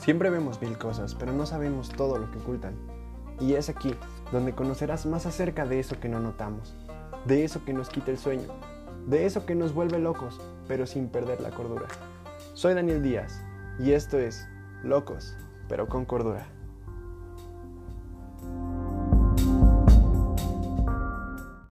Siempre vemos mil cosas, pero no sabemos todo lo que ocultan. Y es aquí donde conocerás más acerca de eso que no notamos, de eso que nos quita el sueño, de eso que nos vuelve locos, pero sin perder la cordura. Soy Daniel Díaz y esto es Locos, pero con cordura.